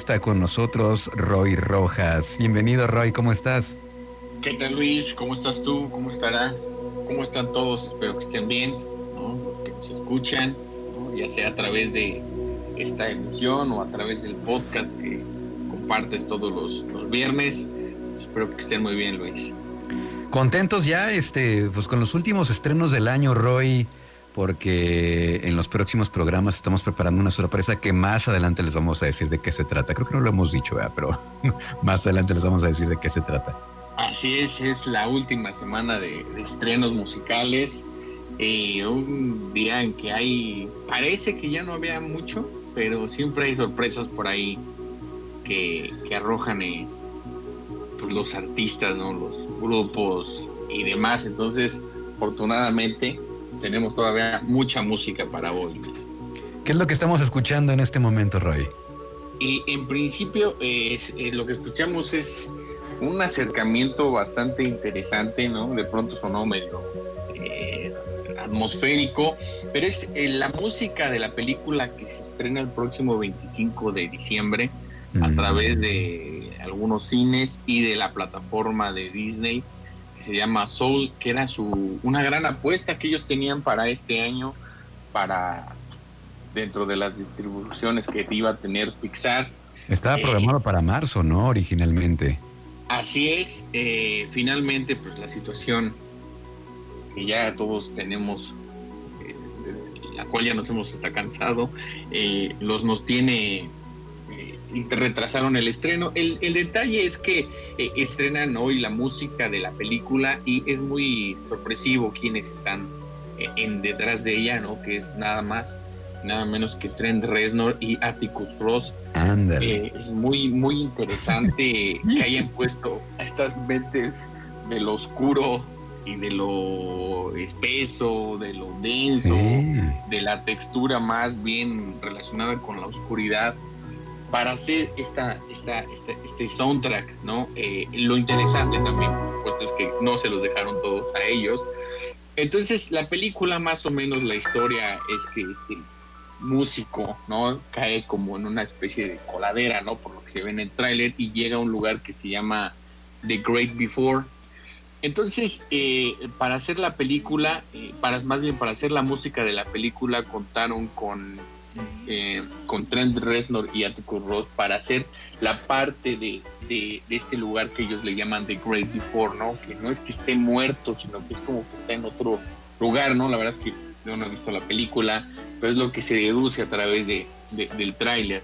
Está con nosotros Roy Rojas. Bienvenido Roy, ¿cómo estás? ¿Qué tal Luis? ¿Cómo estás tú? ¿Cómo estará? ¿Cómo están todos? Espero que estén bien, ¿no? Los que nos escuchan, ¿no? ya sea a través de esta emisión o a través del podcast que compartes todos los, los viernes. Espero que estén muy bien, Luis. Contentos ya, este, pues con los últimos estrenos del año, Roy porque en los próximos programas estamos preparando una sorpresa que más adelante les vamos a decir de qué se trata. Creo que no lo hemos dicho, pero más adelante les vamos a decir de qué se trata. Así es, es la última semana de, estrenos musicales. Eh, un día en que hay, parece que ya no había mucho, pero siempre hay sorpresas por ahí que, arrojan eh, pues, los artistas, ¿no? los grupos y demás. Entonces, afortunadamente, tenemos todavía mucha música para hoy. ¿Qué es lo que estamos escuchando en este momento, Roy? Y en principio eh, lo que escuchamos es un acercamiento bastante interesante, ¿no? De pronto sonó medio eh, atmosférico, pero es eh, la música de la película que se estrena el próximo 25 de diciembre a través de algunos cines y de la plataforma de Disney se llama Soul, que era su una gran apuesta que ellos tenían para este año, para dentro de las distribuciones que iba a tener Pixar. Estaba eh, programado para marzo, ¿no? Originalmente. Así es. Eh, finalmente, pues la situación que ya todos tenemos, eh, la cual ya nos hemos hasta cansado, los nos tiene retrasaron el estreno. El, detalle es que eh, estrenan hoy la música de la película y es muy sorpresivo quienes están eh, en detrás de ella, ¿no? Que es nada más, nada menos que Trent Reznor y Atticus Ross. Eh, es muy, muy interesante que hayan puesto a estas mentes de lo oscuro y de lo espeso, de lo denso, de la textura más bien relacionada con la oscuridad para hacer esta, esta, este soundtrack, ¿no? Eh, lo interesante también, por supuesto, es que no se los dejaron todos a ellos. Entonces, la película, más o menos, la historia es que este músico, ¿no? Cae como en una especie de coladera, ¿no? Por lo que se ve en el tráiler y llega a un lugar que se llama The Great Before. Entonces, eh, para hacer la película, eh, para, más bien para hacer la música de la película, contaron con eh, con Trent Reznor y Atticus Ross para hacer la parte de, este lugar que ellos le llaman The Great Before, ¿no? Que no es que esté muerto, sino que es como que está en otro lugar, ¿no? La verdad es que no he visto la película, pero es lo que se deduce a través de, del tráiler.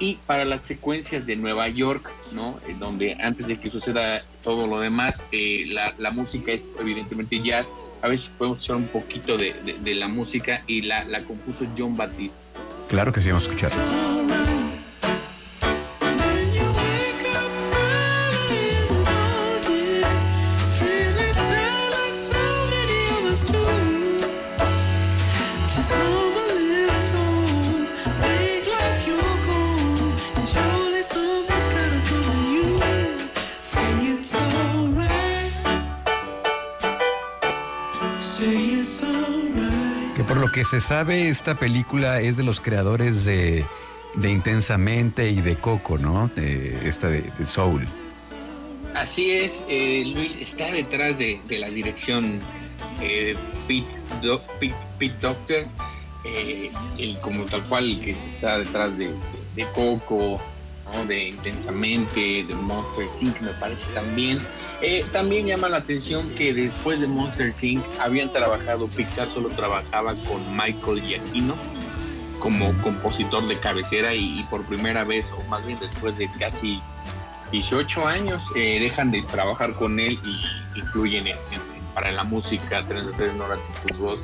Y para las secuencias de Nueva York, ¿no? donde antes de que suceda todo lo demás, eh, la, música es evidentemente jazz. A veces podemos escuchar un poquito de, la música y la, la compuso John Batiste. Claro que sí, vamos a escuchar. Que se sabe, esta película es de los creadores de, Intensamente y de Coco, ¿no? De, esta de, Soul. Así es, eh, Luis está detrás de, la dirección eh, Pete, Doctor, eh, el, como tal cual que está detrás de, Coco, de Intensamente, de Monster Inc. me parece también. también llama la atención que después de Monster Inc. habían trabajado, Pixar solo trabajaba con Michael Giacchino como compositor de cabecera y, por primera vez, o más bien después de casi 18 años, eh, dejan de trabajar con él y incluyen para la música 33 Nora Ross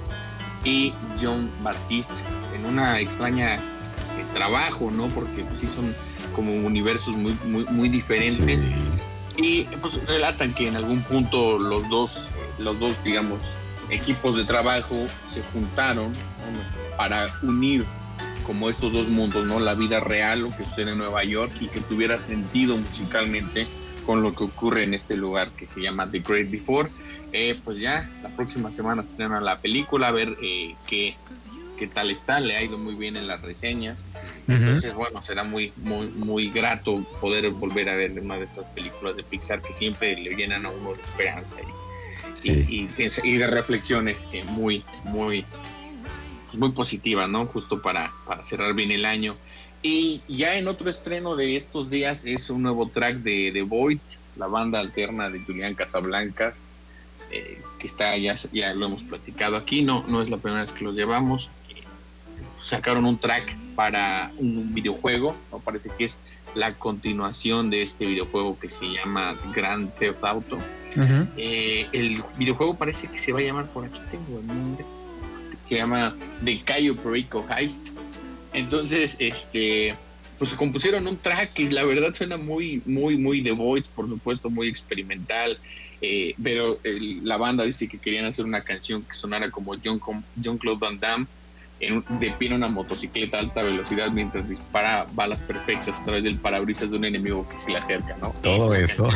y John Baptiste en una extraña eh, trabajo, ¿no? Porque pues sí son como universos muy, muy, muy diferentes. Y pues relatan que en algún punto los dos, los dos, digamos, equipos de trabajo se juntaron para unir como estos dos mundos, ¿no? La vida real, lo que sucede en Nueva York y que tuviera sentido musicalmente con lo que ocurre en este lugar que se llama The Great Before. Eh, pues ya la próxima semana se estrena la película, a ver eh, qué, qué tal está, le ha ido muy bien en las reseñas. Entonces, bueno, será muy, muy, muy grato poder volver a ver una de estas películas de Pixar que siempre le llenan a uno de esperanza y, y, de reflexiones eh, muy, muy, muy positiva, ¿no? Justo para, para cerrar bien el año. Y ya en otro estreno de estos días es un nuevo track de The Voids, la banda alterna de Julián Casablancas, eh, que está ya, ya lo hemos platicado aquí, no, no es la primera vez que los llevamos. Sacaron un track para un videojuego, me parece que es la continuación de este videojuego que se llama Grand Theft Auto. Eh, el videojuego parece que se va a llamar, por aquí tengo el nombre, se llama The Cayo Perico Heist. Entonces, este, pues se compusieron un track y la verdad suena muy, muy, muy The Voice, por supuesto, muy experimental. Eh, pero la banda dice que querían hacer una canción que sonara como John, John Claude Van Damme en, de pie en una motocicleta a alta velocidad mientras dispara balas perfectas a través del parabrisas de un enemigo que se le acerca, ¿no? Todo eso.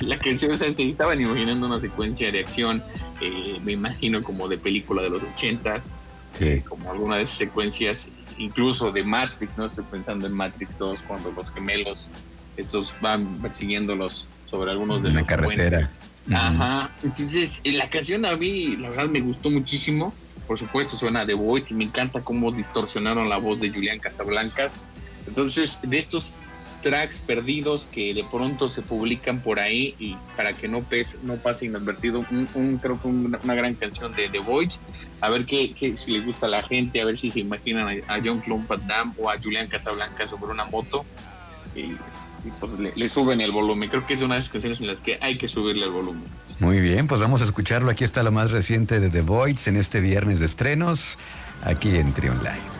La canción, o sea, se estaban imaginando una secuencia de acción eh, me imagino como de película de los ochentas, eh, como alguna de esas secuencias, incluso de Matrix, ¿no? Estoy pensando en Matrix 2, cuando los gemelos, estos van persiguiéndolos sobre algunos de la carretera. Ajá, entonces eh, la canción a mí, la verdad, me gustó muchísimo. Por supuesto, suena de Voice y me encanta cómo distorsionaron la voz de Julián Casablancas. Entonces, de estos tracks perdidos que de pronto se publican por ahí y para que no, no pase inadvertido, un, creo que una, gran canción de The Voice, a ver qué, si le gusta a la gente, a ver si se imaginan a, John Clump Dam o a Julián Casablanca sobre una moto pues le, suben el volumen. Creo que es una de las canciones en las que hay que subirle el volumen. Muy bien, pues vamos a escucharlo. Aquí está lo más reciente de The Voice en este viernes de estrenos, aquí en Trion Live.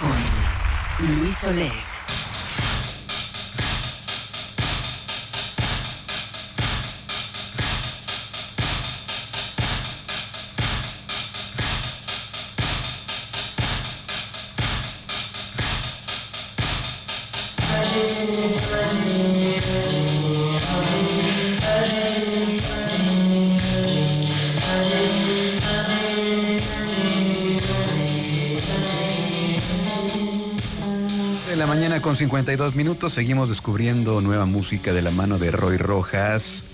Con 52 minutos, seguimos descubriendo nueva música de la mano de Roy Rojas.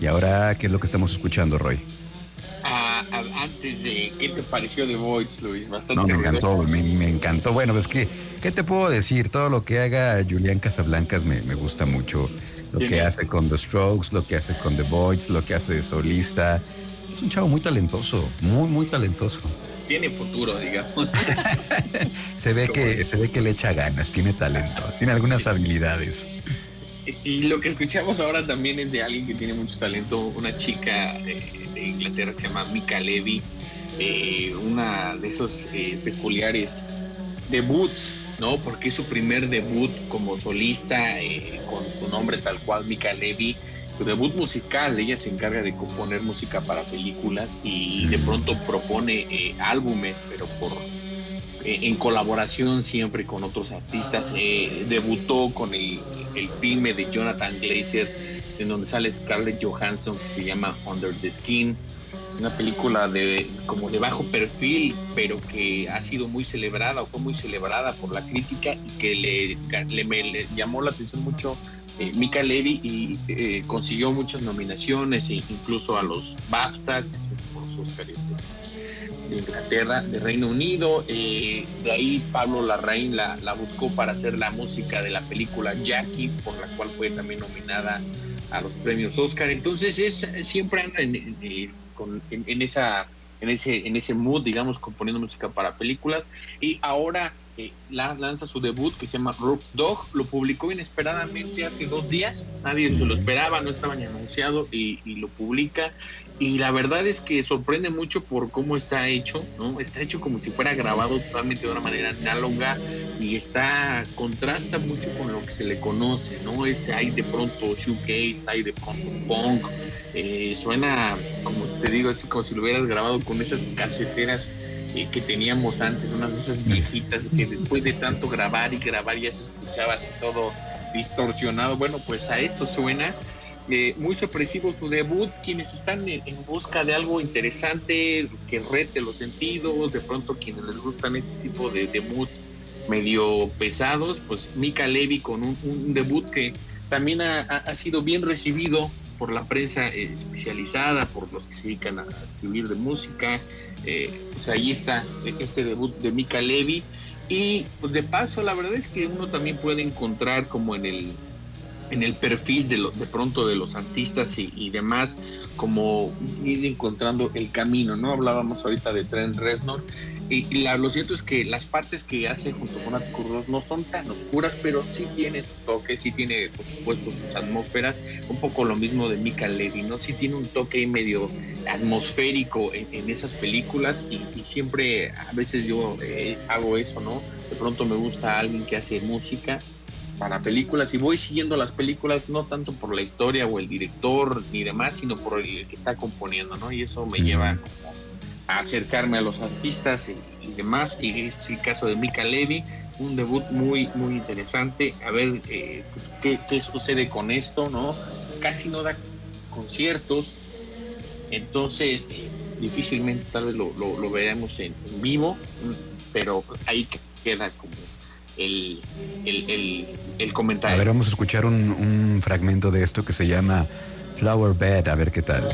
Y ahora, ¿qué es lo que estamos escuchando, Roy? Ah, antes de, ¿qué te pareció The Voice, Luis? Bastante no, me encantó, me, encantó. Bueno, es que, ¿qué te puedo decir? Todo lo que haga Julián Casablancas me, me gusta mucho. Lo que hace con The Strokes, lo que hace con The Voice, lo que hace de solista. Es un chavo muy talentoso, muy, muy talentoso tiene futuro, digamos. se ve que se ve que le echa ganas, tiene talento, tiene algunas habilidades. Y lo que escuchamos ahora también es de alguien que tiene mucho talento, una chica de, Inglaterra que se llama Mika Levy, eh, una de esos eh, peculiares debuts, ¿no? Porque es su primer debut como solista eh, con su nombre tal cual, Mika Levy debut musical, ella se encarga de componer música para películas y de pronto propone eh, álbumes, pero por eh, en colaboración siempre con otros artistas. Eh, debutó con el, el, filme de Jonathan Glazer, en donde sale Scarlett Johansson, que se llama Under the Skin. Una película de como de bajo perfil, pero que ha sido muy celebrada o fue muy celebrada por la crítica y que le, le, le llamó la atención mucho eh, Mika Levy y eh, consiguió muchas nominaciones, e incluso a los BAFTA, por sus de Inglaterra, de Reino Unido. Eh, de ahí Pablo Larraín la, la, buscó para hacer la música de la película Jackie, por la cual fue también nominada a los premios Oscar. Entonces es siempre anda en, en, esa en ese en ese mood, digamos, componiendo música para películas. Y ahora lanza su debut que se llama Roof Dog, lo publicó inesperadamente hace dos días, nadie se lo esperaba, no estaba ni anunciado y, lo publica y la verdad es que sorprende mucho por cómo está hecho, ¿no? Está hecho como si fuera grabado totalmente de una manera análoga y está, contrasta mucho con lo que se le conoce, ¿no? Es, hay de pronto shoegaze, hay de pronto punk, eh, suena, como te digo, así como si lo hubieras grabado con esas caseteras eh, que teníamos antes, unas de esas viejitas que después de tanto grabar y grabar ya se escuchaba así todo distorsionado. Bueno, pues a eso suena. Eh, muy sorpresivo su debut, quienes están en, busca de algo interesante que rete los sentidos, de pronto quienes les gustan este tipo de debuts medio pesados, pues Mika Levy con un, debut que también ha, ha, sido bien recibido por la prensa eh, especializada, por los que se dedican a escribir de música, eh, pues ahí está este debut de Mika Levy. Y pues de paso, la verdad es que uno también puede encontrar como en el en el perfil de, lo, de pronto de los artistas y, demás, como ir encontrando el camino, ¿no? Hablábamos ahorita de Trent Reznor, y, la, lo cierto es que las partes que hace junto con Atticus no son tan oscuras, pero sí tiene su toque, sí tiene, por supuesto, sus atmósferas, un poco lo mismo de Mika Levy, ¿no? Sí tiene un toque medio atmosférico en, esas películas y, siempre, a veces yo eh, hago eso, ¿no? De pronto me gusta alguien que hace música para películas y voy siguiendo las películas no tanto por la historia o el director ni demás, sino por el que está componiendo, ¿no? Y eso me lleva a acercarme a los artistas y, demás. Y es el caso de Mika Levy, un debut muy, muy interesante. A ver eh, qué, sucede con esto, ¿no? Casi no da conciertos, entonces eh, difícilmente tal vez lo, lo, veremos en, vivo, pero ahí queda como el, el, comentario. A ver, vamos a escuchar un, un fragmento de esto que se llama Flower Bed, a ver qué tal.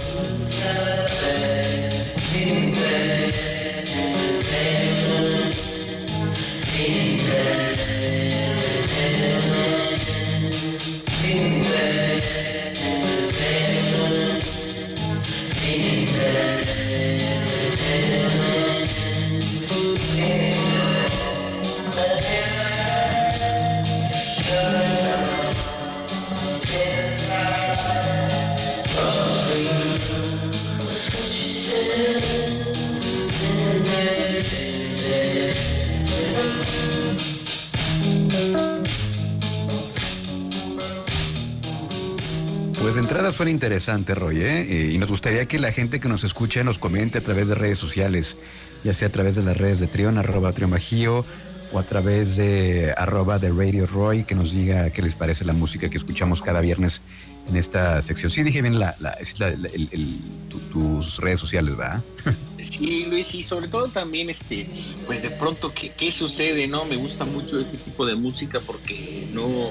Entrada suena interesante, Roy, ¿eh? y nos gustaría que la gente que nos escuche nos comente a través de redes sociales, ya sea a través de las redes de Trion, arroba Trion o a través de arroba de Radio Roy, que nos diga qué les parece la música que escuchamos cada viernes en esta sección. Sí, dije bien la, tus redes sociales, ¿va? Sí, Luis, y sobre todo también, este, pues de pronto, ¿qué, ¿qué sucede? no Me gusta mucho este tipo de música porque no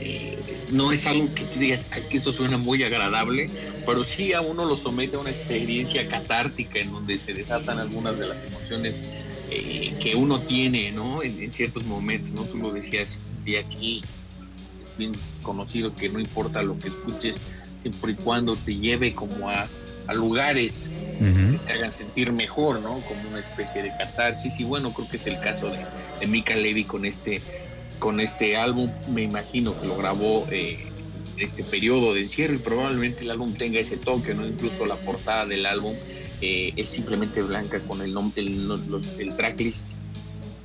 eh, no es algo que tú digas, que esto suena muy agradable, pero sí a uno lo somete a una experiencia catártica en donde se desatan algunas de las emociones eh, que uno tiene, ¿no? En, ciertos momentos, ¿no? Tú lo decías de aquí, bien conocido que no importa lo que escuches, siempre y cuando te lleve como a, lugares que te hagan sentir mejor, ¿no? Como una especie de catarsis. Y bueno, creo que es el caso de, de Mika Levy con este con este álbum. Me imagino que lo grabó eh, en este periodo de encierro y probablemente el álbum tenga ese toque, ¿no? Incluso la portada del álbum eh, es simplemente blanca con el nombre, el, tracklist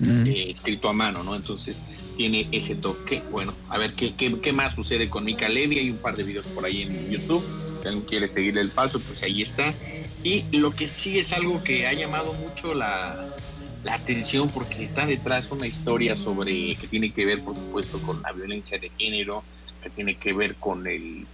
eh, escrito a mano, ¿no? Entonces tiene ese toque. Bueno, a ver qué, qué, más sucede con Mika Levy. Hay un par de videos por ahí en YouTube. Si alguien quiere seguir el paso, pues ahí está. Y lo que sí es algo que ha llamado mucho la, la atención porque está detrás una historia sobre que tiene que ver por supuesto con la violencia de género que tiene que ver con el,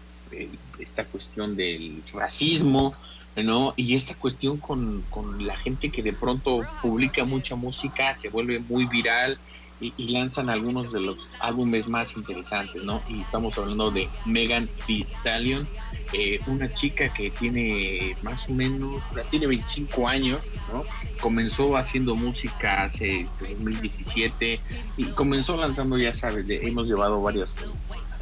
esta cuestión del racismo no y esta cuestión con, con, la gente que de pronto publica mucha música se vuelve muy viral y, lanzan algunos de los álbumes más interesantes no y estamos hablando de Megan Thee Stallion eh, una chica que tiene más o menos, tiene 25 años, ¿no? Comenzó haciendo música hace 2017 y comenzó lanzando, ya sabes, hemos llevado varios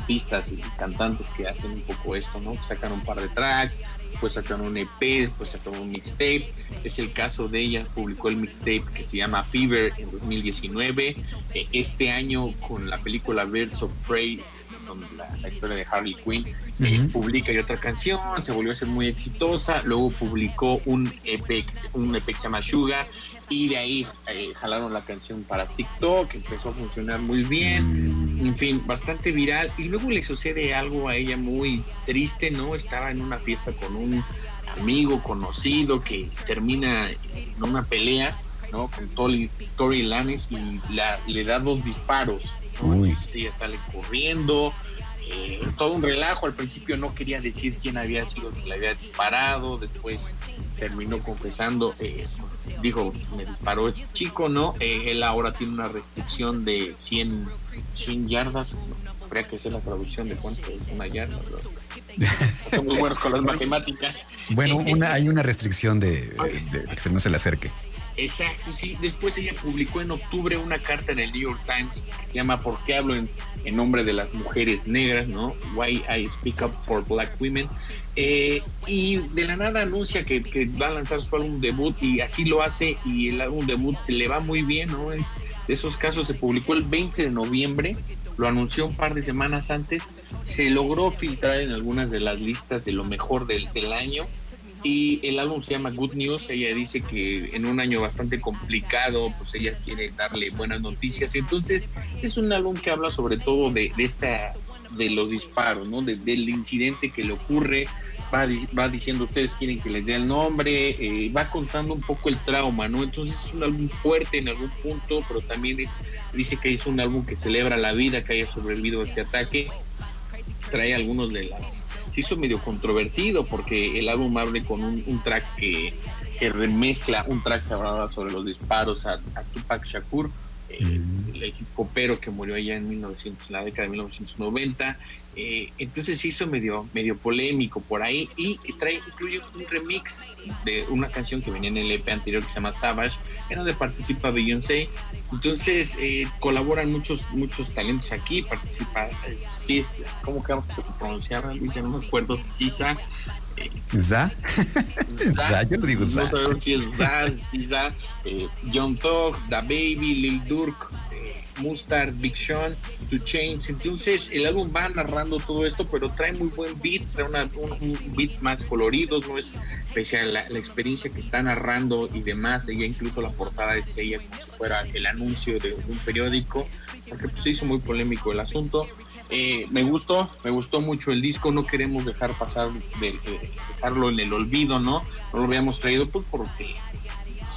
artistas y cantantes que hacen un poco esto, ¿no? Sacan un par de tracks, pues sacan un EP, después sacan un mixtape. Es el caso de ella, publicó el mixtape que se llama Fever en 2019. Eh, este año con la película Birds of Prey la, historia de Harley Quinn, eh, publica y otra canción, se volvió a ser muy exitosa, luego publicó un EP, un EP que se llama Sugar, y de ahí eh, jalaron la canción para TikTok, empezó a funcionar muy bien, en fin, bastante viral, y luego le sucede algo a ella muy triste, ¿no? Estaba en una fiesta con un amigo conocido que termina en una pelea, ¿no? Con Tori, Tori Lannis y la, le da dos disparos ella sale corriendo, eh, todo un relajo. Al principio no quería decir quién había sido quien le había disparado, después terminó confesando, eh, dijo, me disparó este chico, ¿no? Eh, él ahora tiene una restricción de 100, 100 yardas, habría que hacer la traducción de cuánto es una yarda. Somos buenos con las matemáticas. Bueno, una, hay una restricción de, de, que no se le acerque. Exacto, sí. Después ella publicó en octubre una carta en el New York Times que se llama ¿Por qué hablo en, nombre de las mujeres negras? ¿no? Why I Speak Up for Black Women. Eh, y de la nada anuncia que, va a lanzar su álbum debut y así lo hace y el álbum debut se le va muy bien, ¿no? Es de esos casos, se publicó el 20 de noviembre, lo anunció un par de semanas antes, se logró filtrar en algunas de las listas de lo mejor del año y el álbum se llama Good News. Ella dice que en un año bastante complicado, pues ella quiere darle buenas noticias. Entonces, es un álbum que habla sobre todo de, esta de los disparos, ¿no? del incidente que le ocurre. Va, va, diciendo ustedes quieren que les dé el nombre, eh, va contando un poco el trauma, ¿no? Entonces es un álbum fuerte en algún punto, pero también es, dice que es un álbum que celebra la vida que haya sobrevivido a este ataque. Trae algunos de las hizo medio controvertido porque el álbum abre con un, track que, remezcla un track que hablaba sobre los disparos a, Tupac Shakur, el, equipo pero que murió allá en, 1900, la década de 1990. Eh, entonces se hizo medio, medio polémico por ahí y trae, incluye un remix de una canción que venía en el EP anterior que se llama Savage, en donde participa Beyoncé. Entonces eh, colaboran muchos muchos talentos aquí, participa Cis, ¿cómo que vamos a pronunciar? Ya no me acuerdo, Sisa. Eh, ¿Za? ¿Za? Yo lo digo Za. No sabemos si es Za, Sisa, eh, John Thug, Da Baby, Lil Durk, Mustard, Big Sean, To Chains. Entonces el álbum va narrando todo esto, pero trae muy buen beat, trae una, un, beat más coloridos, no es pese a la, experiencia que está narrando y demás. Ella incluso la portada es ella como si fuera el anuncio de un periódico, porque pues, se hizo muy polémico el asunto. Eh, me gustó, me gustó mucho el disco, no queremos dejar pasar, de, dejarlo en el olvido, ¿no? No lo habíamos traído pues porque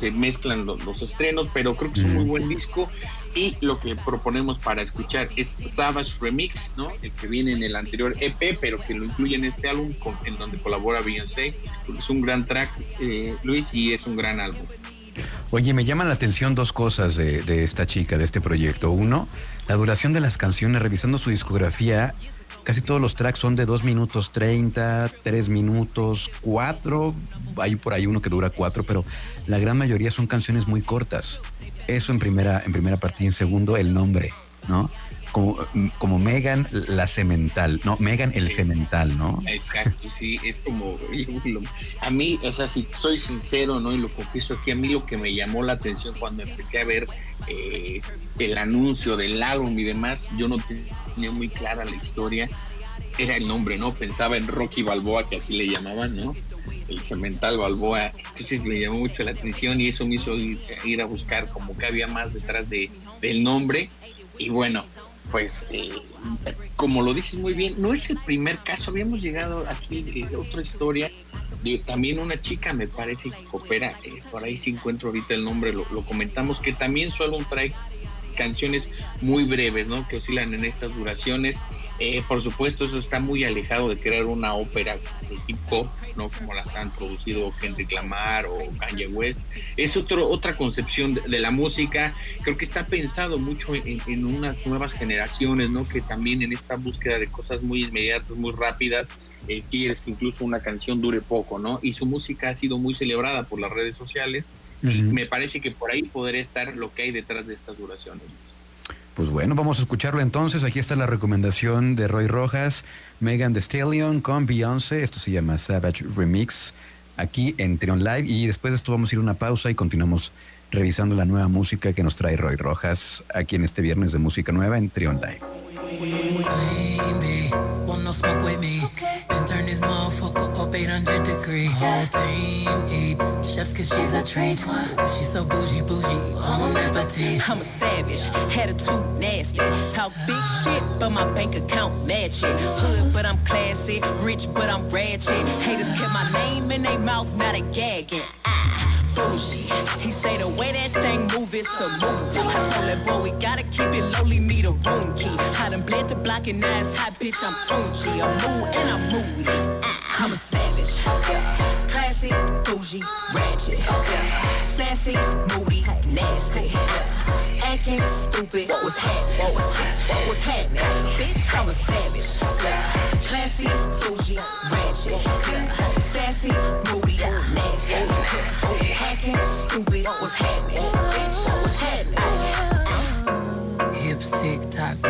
se mezclan los, estrenos, pero creo que es un muy buen disco y lo que proponemos para escuchar es Savage Remix, ¿no? El que viene en el anterior EP, pero que lo incluye en este álbum en donde colabora Beyoncé, es un gran track, eh, Luis, y es un gran álbum. Oye, me llaman la atención dos cosas de, de, esta chica, de este proyecto. Uno, la duración de las canciones, revisando su discografía, casi todos los tracks son de 2 minutos 30, 3 minutos, 4, hay por ahí uno que dura 4, pero la gran mayoría son canciones muy cortas. Eso en primera, en primera partida. En segundo, el nombre, ¿no? Como, como Megan la cemental, ¿no? Megan el cemental, ¿no? Exacto, sí, es como, a mí, o sea, si soy sincero, ¿no? Y lo confieso aquí, a mí lo que me llamó la atención cuando empecé a ver eh, el anuncio del álbum y demás, yo no tenía muy clara la historia, era el nombre, ¿no? Pensaba en Rocky Balboa, que así le llamaban, ¿no? el cemental Balboa. Entonces me llamó mucho la atención y eso me hizo ir, a buscar como que había más detrás de, del nombre. Y bueno, pues eh, como lo dices muy bien, no es el primer caso. Habíamos llegado aquí de otra historia de también una chica, me parece que coopera. Eh, por ahí si encuentro ahorita el nombre, lo, comentamos, que también solo trae canciones muy breves, ¿no? Que oscilan en estas duraciones eh, por supuesto, eso está muy alejado de crear una ópera de hip hop, ¿no? Como las han producido Kendrick Lamar o Kanye West. Es otro, otra concepción de, la música. Creo que está pensado mucho en, unas nuevas generaciones, ¿no? Que también en esta búsqueda de cosas muy inmediatas, muy rápidas, eh, quieres que incluso una canción dure poco, ¿no? Y su música ha sido muy celebrada por las redes sociales. Y me parece que por ahí podría estar lo que hay detrás de estas duraciones. Pues bueno, vamos a escucharlo entonces. Aquí está la recomendación de Roy Rojas, Megan Thee Stallion con Beyoncé. Esto se llama Savage Remix aquí en Trion Live. Y después de esto vamos a ir a una pausa y continuamos revisando la nueva música que nos trae Roy Rojas aquí en este viernes de música nueva en Trion Live. Up 800 degree. Whole team eat chefs cause she's a trained She's so bougie, bougie. I'm a savage, Had a attitude nasty. Talk big shit, but my bank account match it. Hood, but I'm classy. Rich, but I'm ratchet. Haters kept my name in their mouth, not a gagging. Ah bougie. He say the way that thing move, it's a movie. I told that boy we gotta keep it lowly, me the room key. I done bled the block and now it's hot, bitch, I'm Tunchi. I'm mood and I'm moody. I'm a savage. Classy, bougie, ratchet. Sassy, moody, nasty. Acting stupid. What was happening? What was? What was happening? Bitch, I'm a savage. Classy, bougie, ratchet. Sassy, moody, nasty. Acting stupid, what's happening? Bitch, what's happening? Hips tick tock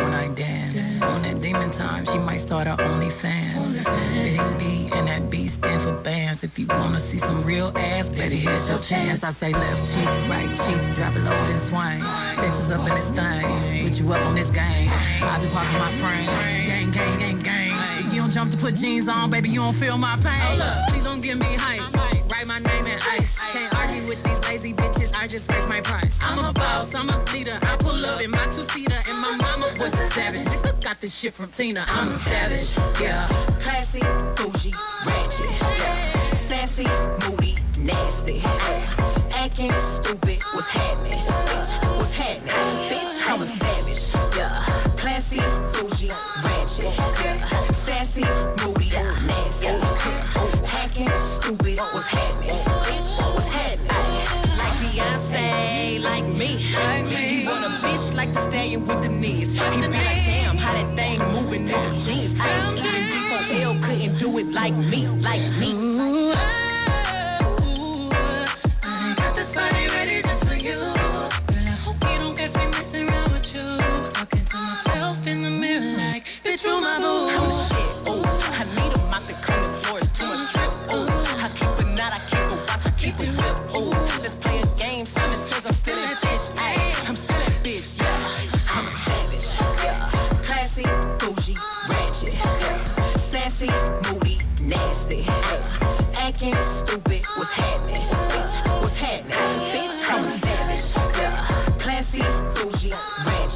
time, she might start her OnlyFans. Big B and that B stand for bands. If you wanna see some real ass, baby, here's your chance. I say left cheek, right cheek, drop it low and swing. Texas up in this thing, put you up on this game. I be parking my frame, gang, gang, gang, gang. If you don't jump to put jeans on, baby, you don't feel my pain. Hold up, please don't give me hype. Write my name in ice. Can't argue with these lazy bitches. I just raise my price. I'm a boss. I'm a leader. I pull up in my Got this shit from Tina. I'm a savage. Yeah. Classy, bougie, ratchet. Yeah. Sassy, moody, nasty. Acting stupid, what's happening? Bitch, what's happening? Bitch, I'm a savage. Yeah. Classy, bougie, ratchet. Yeah. Sassy, moody, nasty. Yeah. Hacking, stupid, what's happening? Bitch, what's happening? Like Beyonce, like me. Like me. He want a bitch like the stallion with the knees. He be like, damn, how that thing moving in the jeans. Ay, Even D4L couldn't do it like me, like me. Ooh, I got this body ready just for you. Girl, I hope you don't catch me messing around with you. Talking to myself in the mirror like, bitch, you my boo.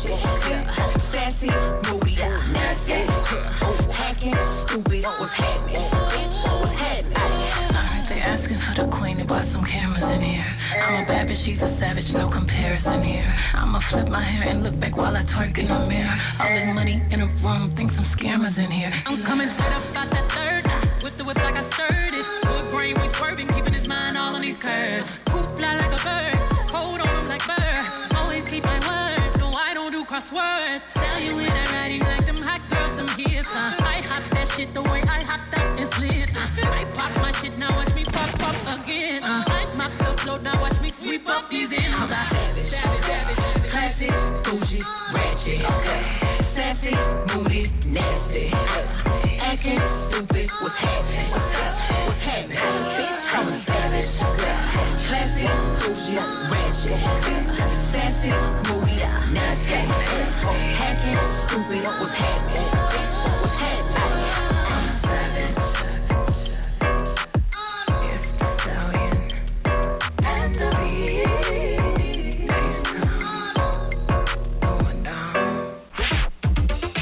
Ratchet, yeah. Sassy, moody, nasty, yeah. Hacking, stupid, what's happening? Bitch, what's happening? Heard they asking for the queen, they bought some cameras in here. I'm a bad bitch, she's a savage, no comparison here. I'ma flip my hair and look back while I twerk in the mirror. All this money in a room, think some scammers in here. I'm coming straight up out that third. Whip the whip like I stirred it. Wood grain, we swerving, keeping his mind all on these curves. Crosswords. Tell you when I'm like them hot girls, them hits. Uh. I hop that shit the way I hopped up and slid. Uh. I pop my shit, now watch me pop up again. Uh. I mop the float, now watch me sweep up these ends. A savage, savage, savage. Classy, bougie, ratchet, sassy, moody, nasty, acting stupid. What's happening? Bitch, what's happening? Bitch, I'm a savage. Classy, bougie, ratchet, sassy, moody, nasty, hacking, stupid. What's happening? Bitch, what's happening?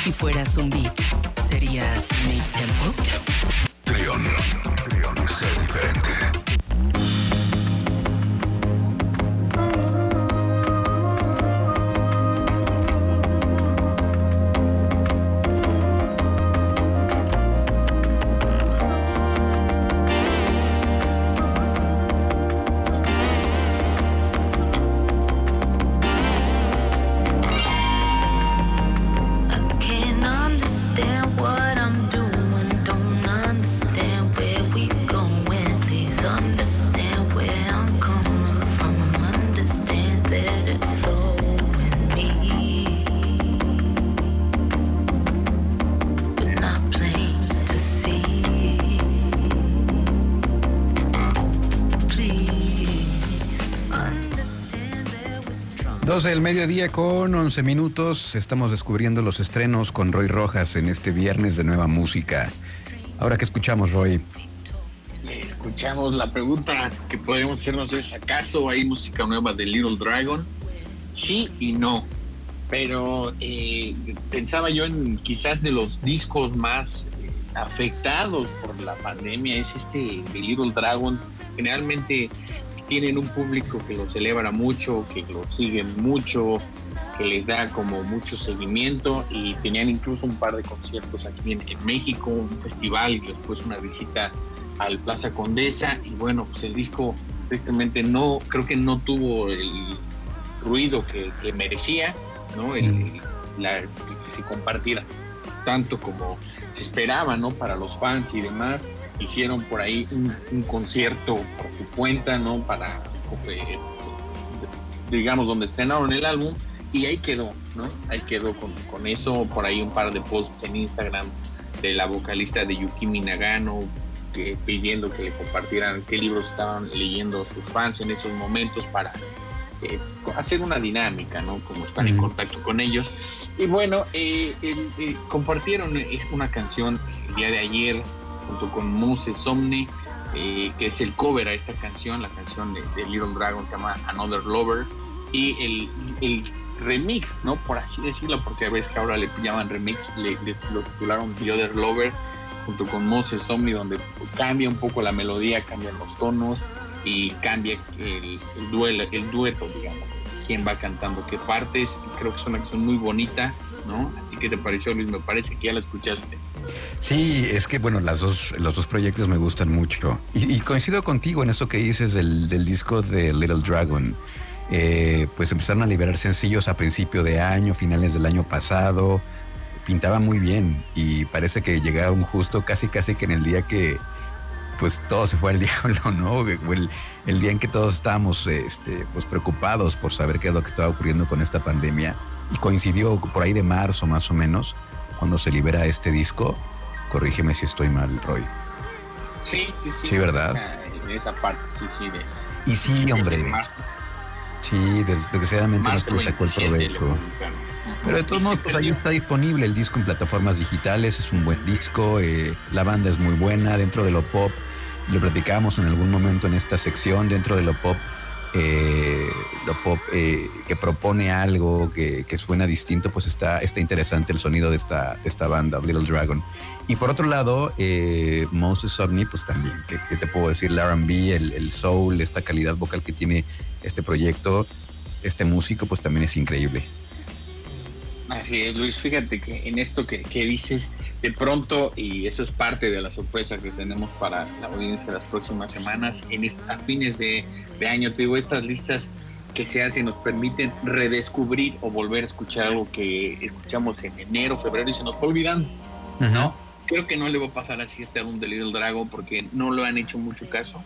Si fueras un beat, ¿serías mi tempo? Trión. Sé diferente. 12 del mediodía con 11 minutos. Estamos descubriendo los estrenos con Roy Rojas en este viernes de nueva música. Ahora que escuchamos, Roy. Escuchamos la pregunta que podríamos hacernos es, ¿acaso hay música nueva de Little Dragon? Sí y no. Pero eh, pensaba yo en quizás de los discos más eh, afectados por la pandemia, es este de Little Dragon. Generalmente tienen un público que lo celebra mucho, que lo sigue mucho, que les da como mucho seguimiento y tenían incluso un par de conciertos aquí en, en México, un festival y después una visita al Plaza Condesa y bueno, pues el disco tristemente no, creo que no tuvo el ruido que, que merecía, ¿no? El, la, que se compartiera tanto como se esperaba, ¿no? Para los fans y demás. Hicieron por ahí un, un concierto por su cuenta, ¿no? Para eh, digamos, donde estrenaron el álbum, y ahí quedó, ¿no? Ahí quedó con, con eso, por ahí un par de posts en Instagram de la vocalista de Yukimi Nagano, que, pidiendo que le compartieran qué libros estaban leyendo sus fans en esos momentos para eh, hacer una dinámica, ¿no? Como están en contacto con ellos. Y bueno, eh, eh, compartieron es una canción el día de ayer junto con Muse Somni, eh, que es el cover a esta canción, la canción de, de Little Dragon se llama Another Lover, y el, el remix, ¿no? Por así decirlo, porque a veces que ahora le llaman remix, le, lo titularon The Other Lover, junto con Moses Somni, donde cambia un poco la melodía, cambian los tonos y cambia el, el duelo, el dueto, digamos, quién va cantando qué partes. Creo que es una canción muy bonita, ¿no? ¿A ti qué te pareció, Luis? Me parece que ya la escuchaste. Sí, es que bueno, las dos, los dos proyectos me gustan mucho. Y, coincido contigo en eso que dices del, del disco de Little Dragon. Eh, pues empezaron a liberar sencillos a principio de año, finales del año pasado. Pintaba muy bien y parece que llegaron justo casi casi que en el día que pues todo se fue al diablo, ¿no? El, el día en que todos estábamos este, pues preocupados por saber qué es lo que estaba ocurriendo con esta pandemia. Y coincidió por ahí de marzo más o menos, cuando se libera este disco. Corrígeme si estoy mal, Roy. Sí, sí, sí. Sí, ¿verdad? O sea, en esa parte, sí, sí. De, Y sí, hombre. Sí, desgraciadamente no se le sacó el 27 le provecho. Pero de todos modos, pues ahí está disponible el disco en plataformas digitales, es un buen disco, eh, la banda es muy buena, dentro de lo pop, lo platicábamos en algún momento en esta sección, dentro de lo pop, eh, eh, que propone algo que, suena distinto, pues está, está interesante el sonido de esta, de esta banda, Little Dragon. Y por otro lado, eh, Moses Omni, pues también, ¿qué, te puedo decir? El R&B, el soul, esta calidad vocal que tiene este proyecto, este músico, pues también es increíble. Así es, Luis, fíjate que en esto que, que dices, de pronto, y eso es parte de la sorpresa que tenemos para la audiencia las próximas semanas, en esta, a fines de, de año, te digo, estas listas que se hacen nos permiten redescubrir o volver a escuchar algo que escuchamos en enero, febrero y se nos fue olvidando, ¿no? Creo que no le va a pasar así este álbum de Little Dragon porque no lo han hecho mucho caso,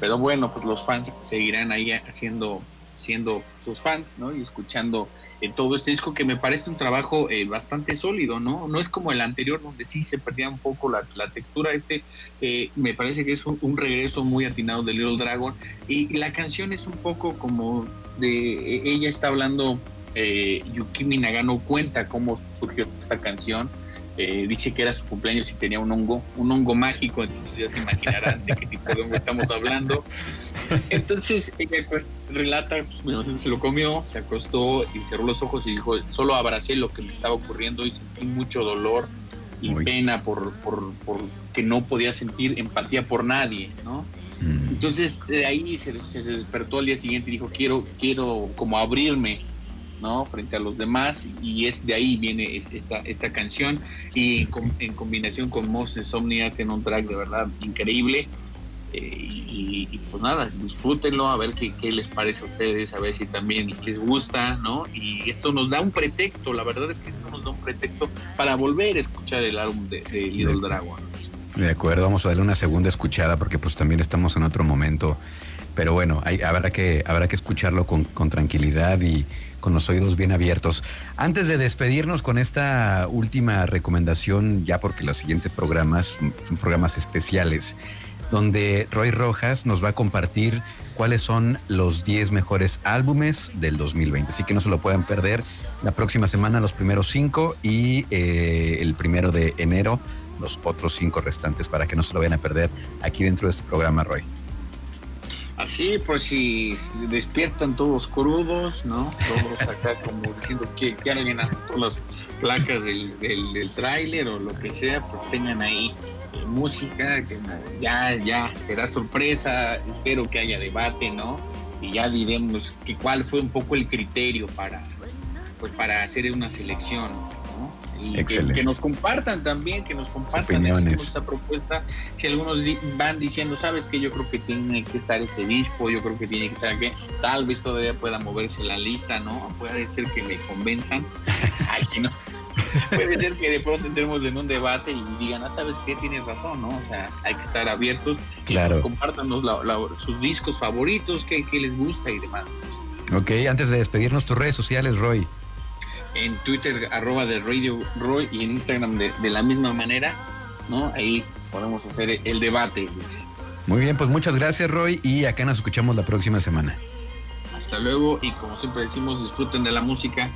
pero bueno, pues los fans seguirán ahí haciendo, siendo sus fans, ¿no? Y escuchando en todo este disco que me parece un trabajo eh, bastante sólido, ¿no? No es como el anterior donde sí se perdía un poco la, la textura, este eh, me parece que es un, un regreso muy atinado de Little Dragon y la canción es un poco como de, e- ella está hablando, eh, Yukimi Nagano cuenta cómo surgió esta canción, eh, dice que era su cumpleaños y tenía un hongo, un hongo mágico, entonces ya se imaginarán de qué tipo de hongo estamos hablando. Entonces ella pues relata, pues, bueno, se lo comió, se acostó y cerró los ojos y dijo, solo abracé lo que me estaba ocurriendo y sentí mucho dolor y pena por, por, por que no podía sentir empatía por nadie, ¿no? Mm. Entonces de ahí se, se despertó al día siguiente y dijo, quiero, quiero como abrirme, ¿no? Frente a los demás y es de ahí viene es- esta, esta canción y con- en combinación con Moses Somni hacen un track de verdad increíble eh, y, y, pues nada, disfrútenlo, a ver qué, qué les parece a ustedes, a ver si también les gusta, ¿no? Y esto nos da un pretexto, la verdad es que esto nos da un pretexto para volver a escuchar el álbum de, de Little De- Dragon. De acuerdo, vamos a darle una segunda escuchada porque pues también estamos en otro momento. Pero bueno, hay- habrá, que, habrá que escucharlo con, con tranquilidad y con los oídos bien abiertos. Antes de despedirnos con esta última recomendación, ya porque los siguientes programas son programas especiales, donde Roy Rojas nos va a compartir cuáles son los 10 mejores álbumes del 2020. Así que no se lo puedan perder. La próxima semana los primeros cinco y eh, el primero de enero los otros cinco restantes para que no se lo vayan a perder aquí dentro de este programa, Roy. Así, pues si despiertan todos crudos, ¿no? Todos acá como diciendo que ya alguien anotó las placas del, del, tráiler o lo que sea, pues tengan ahí eh, música, que ya, ya será sorpresa, espero que haya debate, ¿no? Y ya diremos que cuál fue un poco el criterio para, pues para hacer una selección, ¿no? Que, nos compartan también, que nos compartan esta propuesta. Si algunos di van diciendo, sabes que yo creo que tiene que estar este disco, yo creo que tiene que estar que tal vez todavía pueda moverse la lista, ¿no? Puede ser que me convenzan. Ay, no. Puede ser que de pronto entremos en un debate y digan, ah, sabes qué, tienes razón, ¿no? O sea, hay que estar abiertos. Claro. Y compártanos la, la, sus discos favoritos, qué, qué les gusta y demás. Ok, antes de despedirnos, tus redes sociales, Roy en Twitter arroba de Radio Roy y en Instagram de, la misma manera, ¿no? Ahí podemos hacer el debate. Luis. Muy bien, pues muchas gracias Roy y acá nos escuchamos la próxima semana. Hasta luego y como siempre decimos, disfruten de la música.